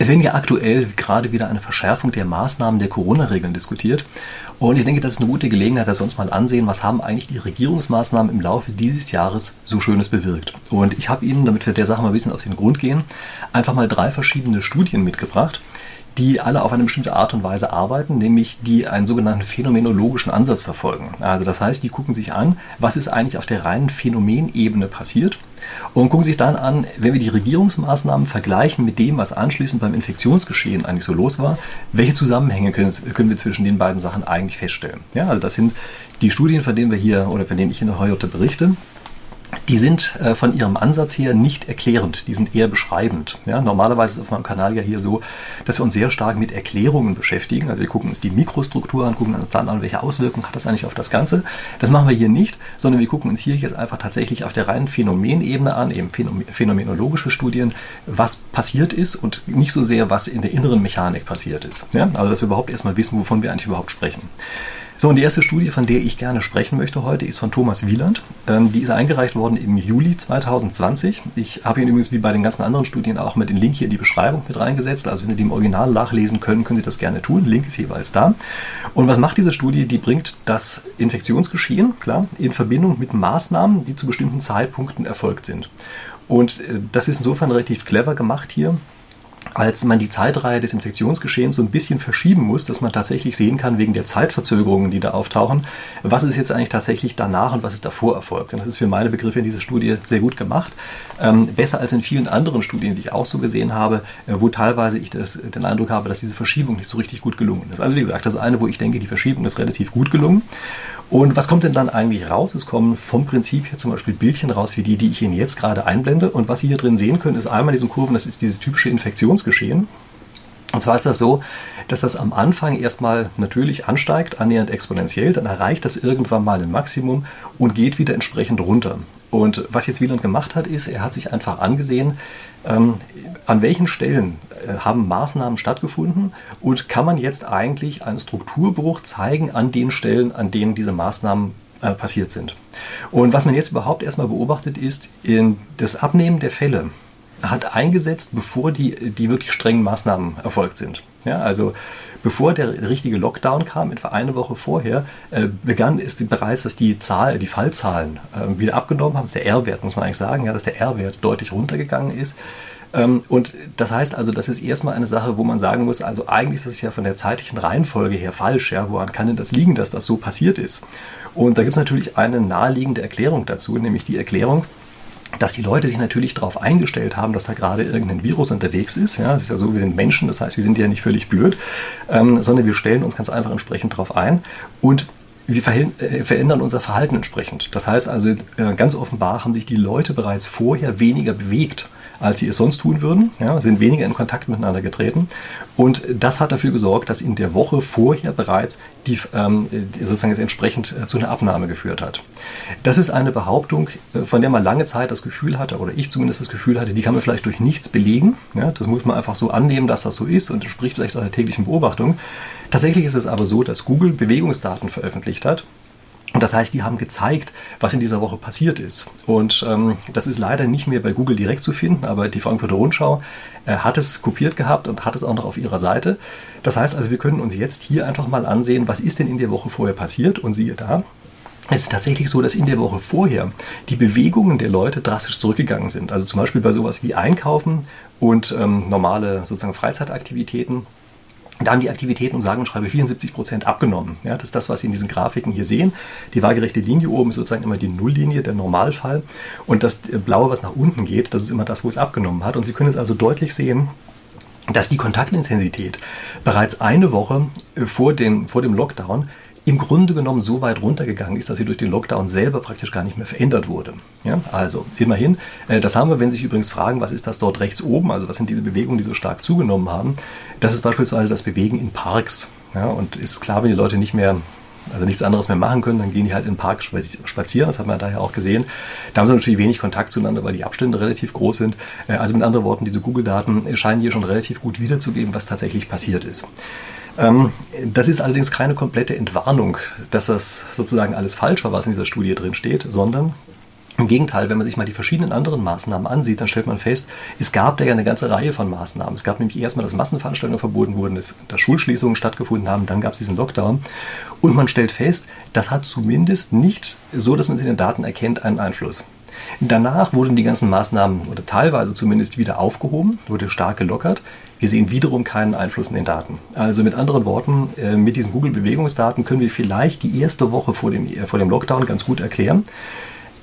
Es werden ja aktuell gerade wieder eine Verschärfung der Maßnahmen der Corona-Regeln diskutiert. Und ich denke, das ist eine gute Gelegenheit, dass wir uns mal ansehen, was haben eigentlich die Regierungsmaßnahmen im Laufe dieses Jahres so Schönes bewirkt. Und ich habe Ihnen, damit wir der Sache mal ein bisschen auf den Grund gehen, einfach mal drei verschiedene Studien mitgebracht, die alle auf eine bestimmte Art und Weise arbeiten, nämlich die einen sogenannten phänomenologischen Ansatz verfolgen. Also das heißt, die gucken sich an, was ist eigentlich auf der reinen Phänomenebene passiert und gucken sich dann an, wenn wir die Regierungsmaßnahmen vergleichen mit dem, was anschließend beim Infektionsgeschehen eigentlich so los war, welche Zusammenhänge können, können wir zwischen den beiden Sachen eigentlich feststellen. Ja, also das sind die Studien, von denen wir hier oder von denen ich Ihnen heute berichte die sind äh, von ihrem Ansatz her nicht erklärend, die sind eher beschreibend. Ja, normalerweise ist es auf meinem Kanal ja hier so, dass wir uns sehr stark mit Erklärungen beschäftigen. Also wir gucken uns die Mikrostruktur an, gucken uns dann an, welche Auswirkungen hat das eigentlich auf das Ganze. Das machen wir hier nicht, sondern wir gucken uns hier jetzt einfach tatsächlich auf der reinen Phänomenebene an, eben phänomenologische Studien, was passiert ist und nicht so sehr, was in der inneren Mechanik passiert ist. Ja, also dass wir überhaupt erstmal wissen, wovon wir eigentlich überhaupt sprechen. So, und die erste Studie, von der ich gerne sprechen möchte heute, ist von Thomas Wieland. Ähm, die ist eingereicht worden im Juli 2020. Ich habe ihn übrigens wie bei den ganzen anderen Studien auch mit den Link hier in die Beschreibung mit reingesetzt. Also wenn Sie die im Original nachlesen können, können Sie das gerne tun. Link ist jeweils da. Und was macht diese Studie? Die bringt das Infektionsgeschehen, klar, in Verbindung mit Maßnahmen, die zu bestimmten Zeitpunkten erfolgt sind. Und äh, das ist insofern relativ clever gemacht hier, als man die Zeitreihe des Infektionsgeschehens so ein bisschen verschieben muss, dass man tatsächlich sehen kann, wegen der Zeitverzögerungen, die da auftauchen, was ist jetzt eigentlich tatsächlich danach und was ist davor erfolgt. Und das ist für meine Begriffe in dieser Studie sehr gut gemacht. Ähm, besser als in vielen anderen Studien, die ich auch so gesehen habe, äh, wo teilweise ich das, den Eindruck habe, dass diese Verschiebung nicht so richtig gut gelungen ist. Also wie gesagt, das ist eine, wo ich denke, die Verschiebung ist relativ gut gelungen. Und was kommt denn dann eigentlich raus? Es kommen vom Prinzip hier zum Beispiel Bildchen raus, wie die, die ich Ihnen jetzt gerade einblende. Und was Sie hier drin sehen können, ist einmal in diesen Kurven, das ist dieses typische Infektionsgeschehen. Und zwar ist das so, dass das am Anfang erstmal natürlich ansteigt, annähernd exponentiell, dann erreicht das irgendwann mal ein Maximum und geht wieder entsprechend runter. Und was jetzt Wieland gemacht hat, ist, er hat sich einfach angesehen, ähm, an welchen Stellen äh, haben Maßnahmen stattgefunden und kann man jetzt eigentlich einen Strukturbruch zeigen an den Stellen, an denen diese Maßnahmen äh, passiert sind. Und was man jetzt überhaupt erstmal beobachtet, ist das Abnehmen der Fälle hat eingesetzt, bevor die, die wirklich strengen Maßnahmen erfolgt sind. Ja, also bevor der richtige Lockdown kam, etwa eine Woche vorher, äh, begann ist bereits, dass die Zahl, die Fallzahlen äh, wieder abgenommen haben. Das ist der R-Wert, muss man eigentlich sagen, ja, dass der R-Wert deutlich runtergegangen ist. Ähm, und das heißt also, das ist erstmal eine Sache, wo man sagen muss, also eigentlich ist das ja von der zeitlichen Reihenfolge her falsch. Ja, woran kann denn das liegen, dass das so passiert ist? Und da gibt es natürlich eine naheliegende Erklärung dazu, nämlich die Erklärung, dass die Leute sich natürlich darauf eingestellt haben, dass da gerade irgendein Virus unterwegs ist. Ja, es ist ja so, wir sind Menschen, das heißt, wir sind ja nicht völlig blöd, ähm, sondern wir stellen uns ganz einfach entsprechend darauf ein und wir äh, verändern unser Verhalten entsprechend. Das heißt also, äh, ganz offenbar haben sich die Leute bereits vorher weniger bewegt als sie es sonst tun würden, ja, sind weniger in Kontakt miteinander getreten. Und das hat dafür gesorgt, dass in der Woche vorher bereits die, ähm, sozusagen entsprechend äh, zu einer Abnahme geführt hat. Das ist eine Behauptung, äh, von der man lange Zeit das Gefühl hatte, oder ich zumindest das Gefühl hatte, die kann man vielleicht durch nichts belegen. Ja, das muss man einfach so annehmen, dass das so ist und entspricht vielleicht auch der täglichen Beobachtung. Tatsächlich ist es aber so, dass Google Bewegungsdaten veröffentlicht hat und das heißt, die haben gezeigt, was in dieser Woche passiert ist. Und ähm, das ist leider nicht mehr bei Google direkt zu finden, aber die Frankfurter Rundschau äh, hat es kopiert gehabt und hat es auch noch auf ihrer Seite. Das heißt also, wir können uns jetzt hier einfach mal ansehen, was ist denn in der Woche vorher passiert. Und siehe da, es ist tatsächlich so, dass in der Woche vorher die Bewegungen der Leute drastisch zurückgegangen sind. Also zum Beispiel bei sowas wie Einkaufen und ähm, normale sozusagen Freizeitaktivitäten da haben die Aktivitäten um sagen und schreibe 74 Prozent abgenommen. Ja, das ist das, was Sie in diesen Grafiken hier sehen. Die waagerechte Linie oben ist sozusagen immer die Nulllinie, der Normalfall. Und das Blaue, was nach unten geht, das ist immer das, wo es abgenommen hat. Und Sie können jetzt also deutlich sehen, dass die Kontaktintensität bereits eine Woche vor dem, vor dem Lockdown im Grunde genommen so weit runtergegangen ist, dass sie durch den Lockdown selber praktisch gar nicht mehr verändert wurde. Ja, also immerhin, äh, das haben wir, wenn Sie sich übrigens fragen, was ist das dort rechts oben, also was sind diese Bewegungen, die so stark zugenommen haben, das ist beispielsweise das Bewegen in Parks. Ja, und ist klar, wenn die Leute nicht mehr also nichts anderes mehr machen können, dann gehen die halt in den Park spazieren, das haben wir daher auch gesehen. Da haben sie natürlich wenig Kontakt zueinander, weil die Abstände relativ groß sind. Äh, also mit anderen Worten, diese Google-Daten scheinen hier schon relativ gut wiederzugeben, was tatsächlich passiert ist. Ähm, das ist allerdings keine komplette Entwarnung, dass das sozusagen alles falsch war, was in dieser Studie drin steht, sondern Im Gegenteil, wenn man sich mal die verschiedenen anderen Maßnahmen ansieht, dann stellt man fest, es gab da ja eine ganze Reihe von Maßnahmen. Es gab nämlich erstmal, dass Massenveranstaltungen verboten wurden, dass Schulschließungen stattgefunden haben, dann gab es diesen Lockdown. Und man stellt fest, das hat zumindest nicht, so dass man es in den Daten erkennt, einen Einfluss. Danach wurden die ganzen Maßnahmen oder teilweise zumindest wieder aufgehoben, wurde stark gelockert. Wir sehen wiederum keinen Einfluss in den Daten. Also mit anderen Worten, äh, mit diesen Google-Bewegungsdaten können wir vielleicht die erste Woche vor dem, vor dem Lockdown ganz gut erklären.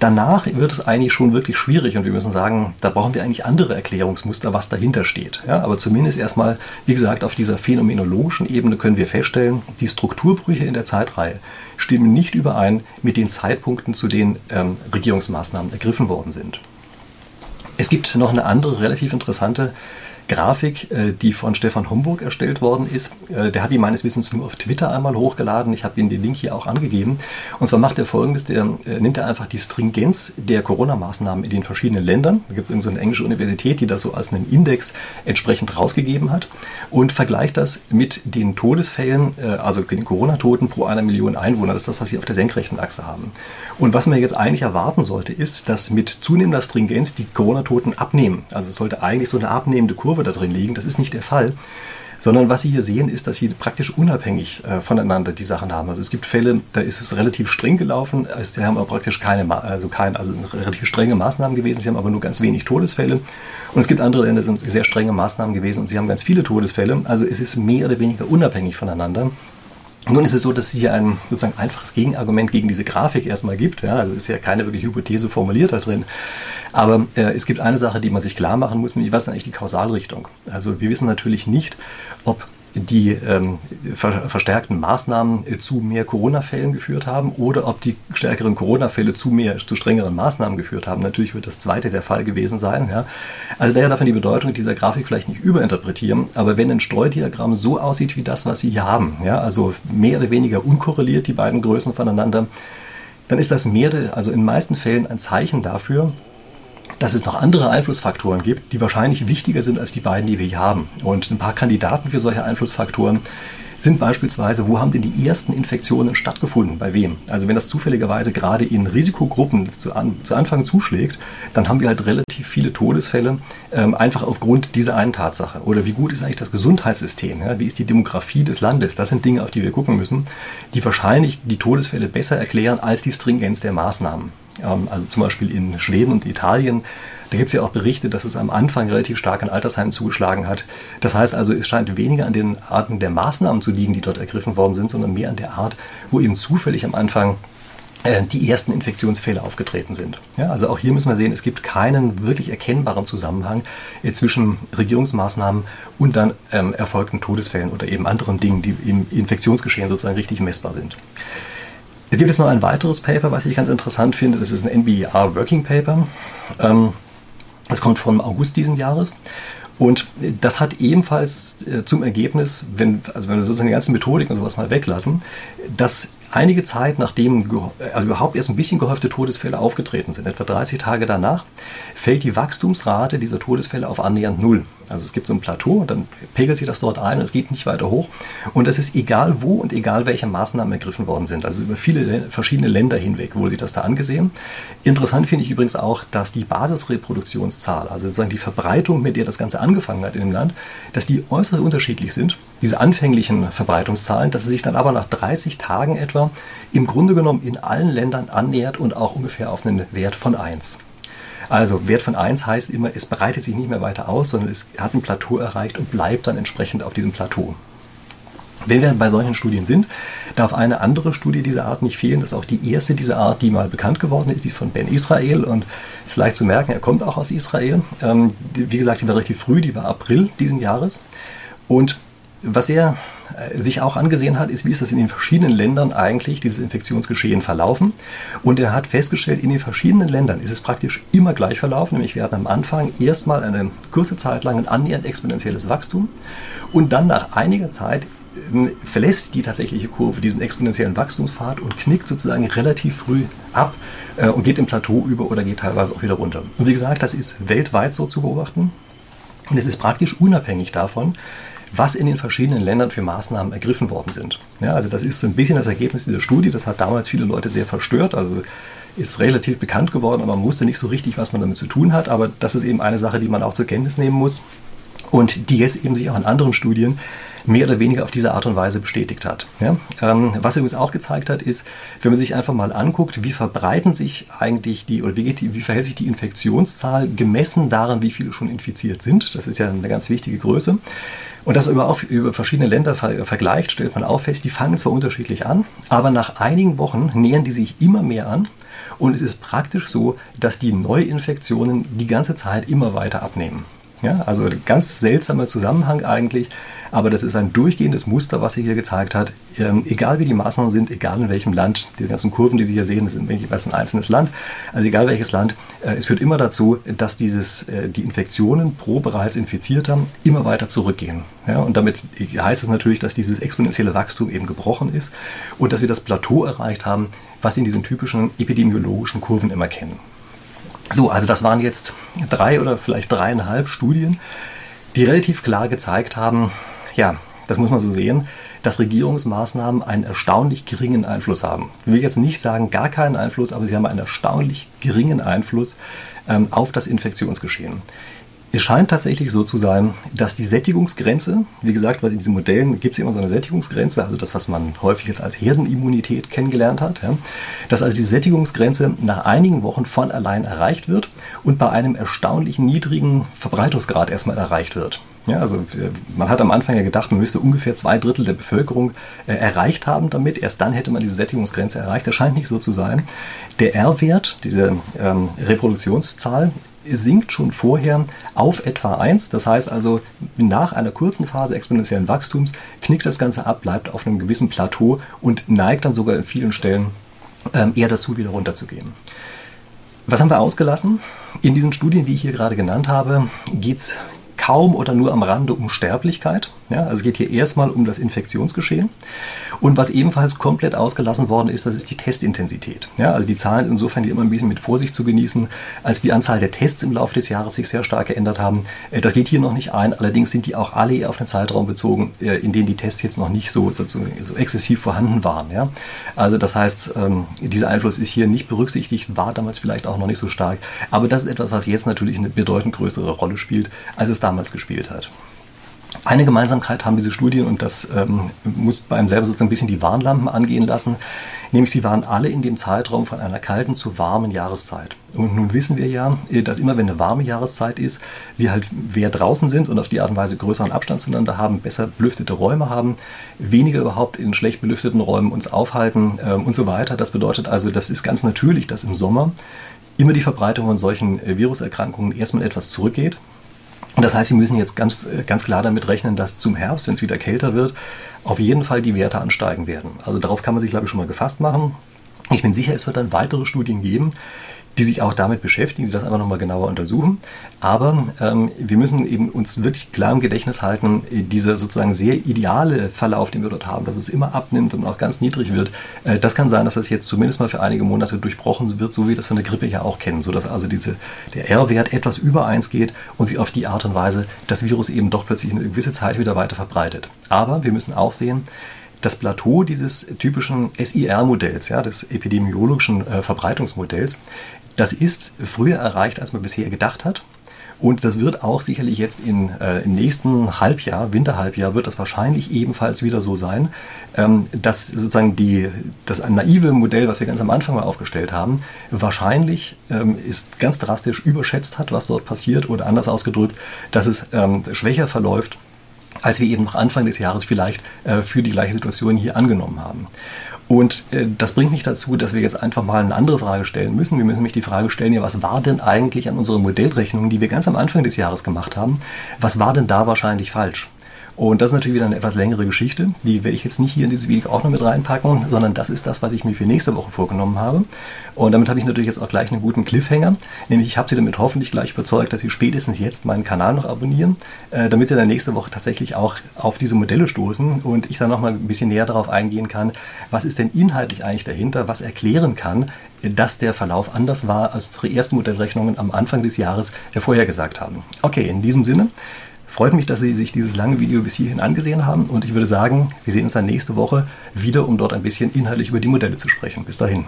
Danach wird es eigentlich schon wirklich schwierig und wir müssen sagen, da brauchen wir eigentlich andere Erklärungsmuster, was dahinter steht. Ja, aber zumindest erstmal, wie gesagt, auf dieser phänomenologischen Ebene können wir feststellen, die Strukturbrüche in der Zeitreihe stimmen nicht überein mit den Zeitpunkten, zu denen ähm, Regierungsmaßnahmen ergriffen worden sind. Es gibt noch eine andere relativ interessante Grafik, äh, die von Stefan Homburg erstellt worden ist. Äh, der hat die meines Wissens nur auf Twitter einmal hochgeladen. Ich habe Ihnen den Link hier auch angegeben. Und zwar macht er folgendes, der äh, nimmt er einfach die Stringenz der Corona-Maßnahmen in den verschiedenen Ländern. Da gibt es so eine englische Universität, die das so als einen Index entsprechend rausgegeben hat und vergleicht das mit den Todesfällen, also den Corona-Toten pro einer Million Einwohner. Das ist das, was Sie auf der senkrechten Achse haben. Und was man jetzt eigentlich erwarten sollte, ist, dass mit zunehmender Stringenz die Corona-Toten abnehmen. Also es sollte eigentlich so eine abnehmende Kurve da drin liegen. Das ist nicht der Fall. Sondern was Sie hier sehen, ist, dass Sie praktisch unabhängig äh, voneinander die Sachen haben. Also es gibt Fälle, da ist es relativ streng gelaufen. Also Sie haben aber praktisch keine, also kein, also relativ strenge Maßnahmen gewesen. Sie haben aber nur ganz wenig Todesfälle. Und es gibt andere Länder, sind sehr strenge Maßnahmen gewesen und Sie haben ganz viele Todesfälle. Also es ist mehr oder weniger unabhängig voneinander. Nun ist es so, dass es hier ein sozusagen einfaches Gegenargument gegen diese Grafik erstmal gibt. Ja, also ist ja keine wirklich Hypothese formuliert da drin. Aber äh, es gibt eine Sache, die man sich klar machen muss, nämlich was ist eigentlich die Kausalrichtung? Also wir wissen natürlich nicht, ob die ähm, ver verstärkten Maßnahmen äh, zu mehr Corona-Fällen geführt haben oder ob die stärkeren Corona-Fälle zu mehr, zu strengeren Maßnahmen geführt haben. Natürlich wird das zweite der Fall gewesen sein. Ja. Also daher darf man die Bedeutung dieser Grafik vielleicht nicht überinterpretieren, aber wenn ein Streudiagramm so aussieht wie das, was Sie hier haben, ja, also mehr oder weniger unkorreliert die beiden Größen voneinander, dann ist das mehr, also in den meisten Fällen ein Zeichen dafür, dass es noch andere Einflussfaktoren gibt, die wahrscheinlich wichtiger sind als die beiden, die wir hier haben. Und ein paar Kandidaten für solche Einflussfaktoren sind beispielsweise, wo haben denn die ersten Infektionen stattgefunden, bei wem? Also wenn das zufälligerweise gerade in Risikogruppen zu, an, zu Anfang zuschlägt, dann haben wir halt relativ viele Todesfälle, ähm, einfach aufgrund dieser einen Tatsache. Oder wie gut ist eigentlich das Gesundheitssystem? Ja? Wie ist die Demografie des Landes? Das sind Dinge, auf die wir gucken müssen, die wahrscheinlich die Todesfälle besser erklären als die Stringenz der Maßnahmen. Ähm, also zum Beispiel in Schweden und Italien. Da gibt es ja auch Berichte, dass es am Anfang relativ stark an Altersheimen zugeschlagen hat. Das heißt also, es scheint weniger an den Arten der Maßnahmen zu liegen, die dort ergriffen worden sind, sondern mehr an der Art, wo eben zufällig am Anfang äh, die ersten Infektionsfälle aufgetreten sind. Ja, also auch hier müssen wir sehen, es gibt keinen wirklich erkennbaren Zusammenhang äh, zwischen Regierungsmaßnahmen und dann ähm, erfolgten Todesfällen oder eben anderen Dingen, die im Infektionsgeschehen sozusagen richtig messbar sind. Es gibt jetzt noch ein weiteres Paper, was ich ganz interessant finde. Das ist ein NBER Working Paper. Ähm, das kommt vom August diesen Jahres. Und das hat ebenfalls äh, zum Ergebnis, wenn, also wenn wir sozusagen die ganzen Methodik und sowas mal weglassen, dass einige Zeit, nachdem also überhaupt erst ein bisschen gehäufte Todesfälle aufgetreten sind, etwa 30 Tage danach, fällt die Wachstumsrate dieser Todesfälle auf annähernd null. Also es gibt so ein Plateau, dann pegelt sich das dort ein und es geht nicht weiter hoch. Und das ist egal wo und egal welche Maßnahmen ergriffen worden sind. Also über viele verschiedene Länder hinweg wurde sich das da angesehen. Interessant finde ich übrigens auch, dass die Basisreproduktionszahl, also sozusagen die Verbreitung, mit der das Ganze angefangen hat in dem Land, dass die äußerst unterschiedlich sind. Diese anfänglichen Verbreitungszahlen, dass sie sich dann aber nach 30 Tagen etwa im Grunde genommen in allen Ländern annähert und auch ungefähr auf einen Wert von 1. Also Wert von 1 heißt immer, es breitet sich nicht mehr weiter aus, sondern es hat ein Plateau erreicht und bleibt dann entsprechend auf diesem Plateau. Wenn wir bei solchen Studien sind, darf eine andere Studie dieser Art nicht fehlen. Das ist auch die erste dieser Art, die mal bekannt geworden ist, die von Ben Israel. Und es ist leicht zu merken, er kommt auch aus Israel. Ähm, wie gesagt, die war relativ früh, die war April diesen Jahres. Und was er äh, sich auch angesehen hat, ist, wie ist das in den verschiedenen Ländern eigentlich, dieses Infektionsgeschehen verlaufen. Und er hat festgestellt, in den verschiedenen Ländern ist es praktisch immer gleich verlaufen. Nämlich wir hatten am Anfang erstmal eine kurze Zeit lang ein annähernd exponentielles Wachstum und dann nach einiger Zeit ähm, verlässt die tatsächliche Kurve diesen exponentiellen Wachstumspfad und knickt sozusagen relativ früh ab äh, und geht im Plateau über oder geht teilweise auch wieder runter. Und wie gesagt, das ist weltweit so zu beobachten. Und es ist praktisch unabhängig davon, was in den verschiedenen Ländern für Maßnahmen ergriffen worden sind. Ja, also das ist so ein bisschen das Ergebnis dieser Studie. Das hat damals viele Leute sehr verstört. Also ist relativ bekannt geworden, aber man wusste nicht so richtig, was man damit zu tun hat. Aber das ist eben eine Sache, die man auch zur Kenntnis nehmen muss und die jetzt eben sich auch in anderen Studien mehr oder weniger auf diese Art und Weise bestätigt hat. Ja? Ähm, was übrigens auch gezeigt hat, ist, wenn man sich einfach mal anguckt, wie verbreiten sich eigentlich die, oder wie, wie verhält sich die Infektionszahl gemessen daran, wie viele schon infiziert sind. Das ist ja eine ganz wichtige Größe. Und das über, über verschiedene Länder ver vergleicht, stellt man auch fest, die fangen zwar unterschiedlich an, aber nach einigen Wochen nähern die sich immer mehr an. Und es ist praktisch so, dass die Neuinfektionen die ganze Zeit immer weiter abnehmen. Ja, also ganz seltsamer Zusammenhang eigentlich, aber das ist ein durchgehendes Muster, was sich hier gezeigt hat. Ähm, egal wie die Maßnahmen sind, egal in welchem Land, die ganzen Kurven, die Sie hier sehen, das sind jeweils ein einzelnes Land, also egal welches Land, äh, es führt immer dazu, dass dieses, äh, die Infektionen pro bereits Infizierter immer weiter zurückgehen. Ja, und damit heißt es natürlich, dass dieses exponentielle Wachstum eben gebrochen ist und dass wir das Plateau erreicht haben, was Sie in diesen typischen epidemiologischen Kurven immer kennen. So, also das waren jetzt drei oder vielleicht dreieinhalb Studien, die relativ klar gezeigt haben, ja, das muss man so sehen, dass Regierungsmaßnahmen einen erstaunlich geringen Einfluss haben. Ich will jetzt nicht sagen gar keinen Einfluss, aber sie haben einen erstaunlich geringen Einfluss ähm, auf das Infektionsgeschehen. Es scheint tatsächlich so zu sein, dass die Sättigungsgrenze, wie gesagt, weil in diesen Modellen gibt es immer so eine Sättigungsgrenze, also das, was man häufig jetzt als Herdenimmunität kennengelernt hat, ja, dass also die Sättigungsgrenze nach einigen Wochen von allein erreicht wird und bei einem erstaunlich niedrigen Verbreitungsgrad erstmal erreicht wird. Ja, also äh, man hat am Anfang ja gedacht, man müsste ungefähr zwei Drittel der Bevölkerung äh, erreicht haben damit. Erst dann hätte man diese Sättigungsgrenze erreicht. Das scheint nicht so zu sein. Der R-Wert, diese ähm, Reproduktionszahl, sinkt schon vorher auf etwa 1. Das heißt also, nach einer kurzen Phase exponentiellen Wachstums knickt das Ganze ab, bleibt auf einem gewissen Plateau und neigt dann sogar in vielen Stellen ähm, eher dazu, wieder runterzugehen. Was haben wir ausgelassen? In diesen Studien, die ich hier gerade genannt habe, geht es kaum oder nur am Rande um Sterblichkeit. Ja, also es geht hier erstmal um das Infektionsgeschehen. Und was ebenfalls komplett ausgelassen worden ist, das ist die Testintensität. Ja, also die Zahlen insofern, die immer ein bisschen mit Vorsicht zu genießen, als die Anzahl der Tests im Laufe des Jahres sich sehr stark geändert haben. Äh, das geht hier noch nicht ein. Allerdings sind die auch alle eher auf einen Zeitraum bezogen, äh, in dem die Tests jetzt noch nicht so, so, so exzessiv vorhanden waren. Ja, also das heißt, ähm, dieser Einfluss ist hier nicht berücksichtigt, war damals vielleicht auch noch nicht so stark. Aber das ist etwas, was jetzt natürlich eine bedeutend größere Rolle spielt, als es damals gespielt hat. Eine Gemeinsamkeit haben diese Studien und das ähm, muss bei selber sozusagen ein bisschen die Warnlampen angehen lassen, nämlich sie waren alle in dem Zeitraum von einer kalten zu warmen Jahreszeit. Und nun wissen wir ja, äh, dass immer wenn eine warme Jahreszeit ist, wir halt mehr draußen sind und auf die Art und Weise größeren Abstand zueinander haben, besser belüftete Räume haben, weniger überhaupt in schlecht belüfteten Räumen uns aufhalten ähm, und so weiter. Das bedeutet also, das ist ganz natürlich, dass im Sommer immer die Verbreitung von solchen äh, Viruserkrankungen erstmal etwas zurückgeht. Und das heißt, wir müssen jetzt ganz, äh, ganz klar damit rechnen, dass zum Herbst, wenn es wieder kälter wird, auf jeden Fall die Werte ansteigen werden. Also darauf kann man sich, glaube ich, schon mal gefasst machen. Ich bin sicher, es wird dann weitere Studien geben, die sich auch damit beschäftigen, die das einfach nochmal genauer untersuchen. Aber ähm, wir müssen eben uns wirklich klar im Gedächtnis halten, dieser sozusagen sehr ideale Verlauf, den wir dort haben, dass es immer abnimmt und auch ganz niedrig wird, äh, das kann sein, dass das jetzt zumindest mal für einige Monate durchbrochen wird, so wie wir das von der Grippe ja auch kennen, sodass also diese, der R-Wert etwas über 1 geht und sich auf die Art und Weise das Virus eben doch plötzlich eine gewisse Zeit wieder weiter verbreitet. Aber wir müssen auch sehen, das Plateau dieses typischen SIR-Modells, ja, des epidemiologischen äh, Verbreitungsmodells, das ist früher erreicht, als man bisher gedacht hat. Und das wird auch sicherlich jetzt in, äh, im nächsten Halbjahr, Winterhalbjahr, wird das wahrscheinlich ebenfalls wieder so sein, ähm, dass sozusagen die, das naive Modell, was wir ganz am Anfang mal aufgestellt haben, wahrscheinlich ähm, ist ganz drastisch überschätzt hat, was dort passiert, oder anders ausgedrückt, dass es ähm, schwächer verläuft, als wir eben noch Anfang des Jahres vielleicht äh, für die gleiche Situation hier angenommen haben. Und äh, das bringt mich dazu, dass wir jetzt einfach mal eine andere Frage stellen müssen. Wir müssen nämlich die Frage stellen, ja, was war denn eigentlich an unseren Modellrechnungen, die wir ganz am Anfang des Jahres gemacht haben, was war denn da wahrscheinlich falsch? Und das ist natürlich wieder eine etwas längere Geschichte. Die werde ich jetzt nicht hier in dieses Video auch noch mit reinpacken, sondern das ist das, was ich mir für nächste Woche vorgenommen habe. Und damit habe ich natürlich jetzt auch gleich einen guten Cliffhanger. Nämlich ich habe Sie damit hoffentlich gleich überzeugt, dass Sie spätestens jetzt meinen Kanal noch abonnieren, äh, damit Sie dann nächste Woche tatsächlich auch auf diese Modelle stoßen und ich dann nochmal ein bisschen näher darauf eingehen kann, was ist denn inhaltlich eigentlich dahinter, was erklären kann, dass der Verlauf anders war, als unsere ersten Modellrechnungen am Anfang des Jahres vorhergesagt haben. Okay, in diesem Sinne. Freut mich, dass Sie sich dieses lange Video bis hierhin angesehen haben und ich würde sagen, wir sehen uns dann nächste Woche wieder, um dort ein bisschen inhaltlich über die Modelle zu sprechen. Bis dahin.